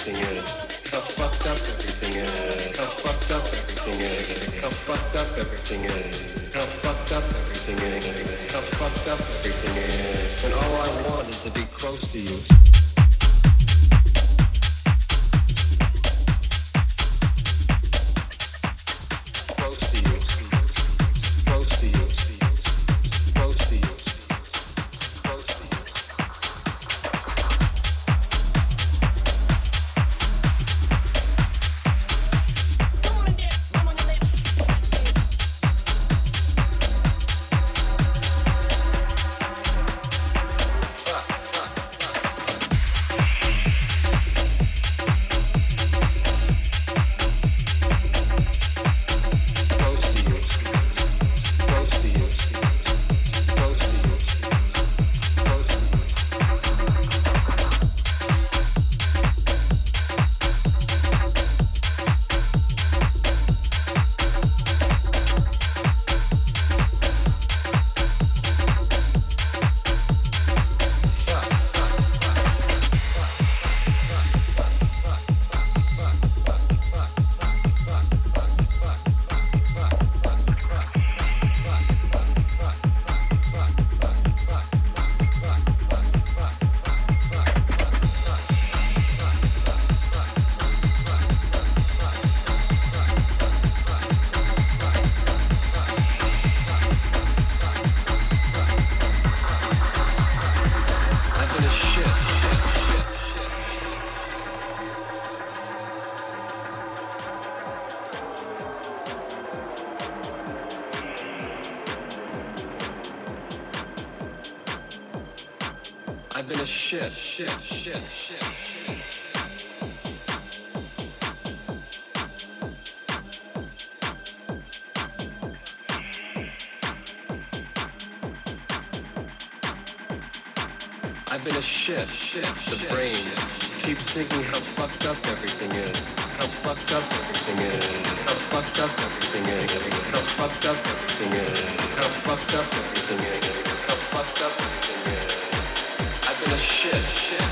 everything is. How fucked up everything is. How fucked up everything is. How fucked up everything is. How fucked up everything is. How fucked up everything is. And all I want is to be close to you. fucked up, everything is. Look how fucked up everything is. Look how fucked up everything is. I've been a shit, shit.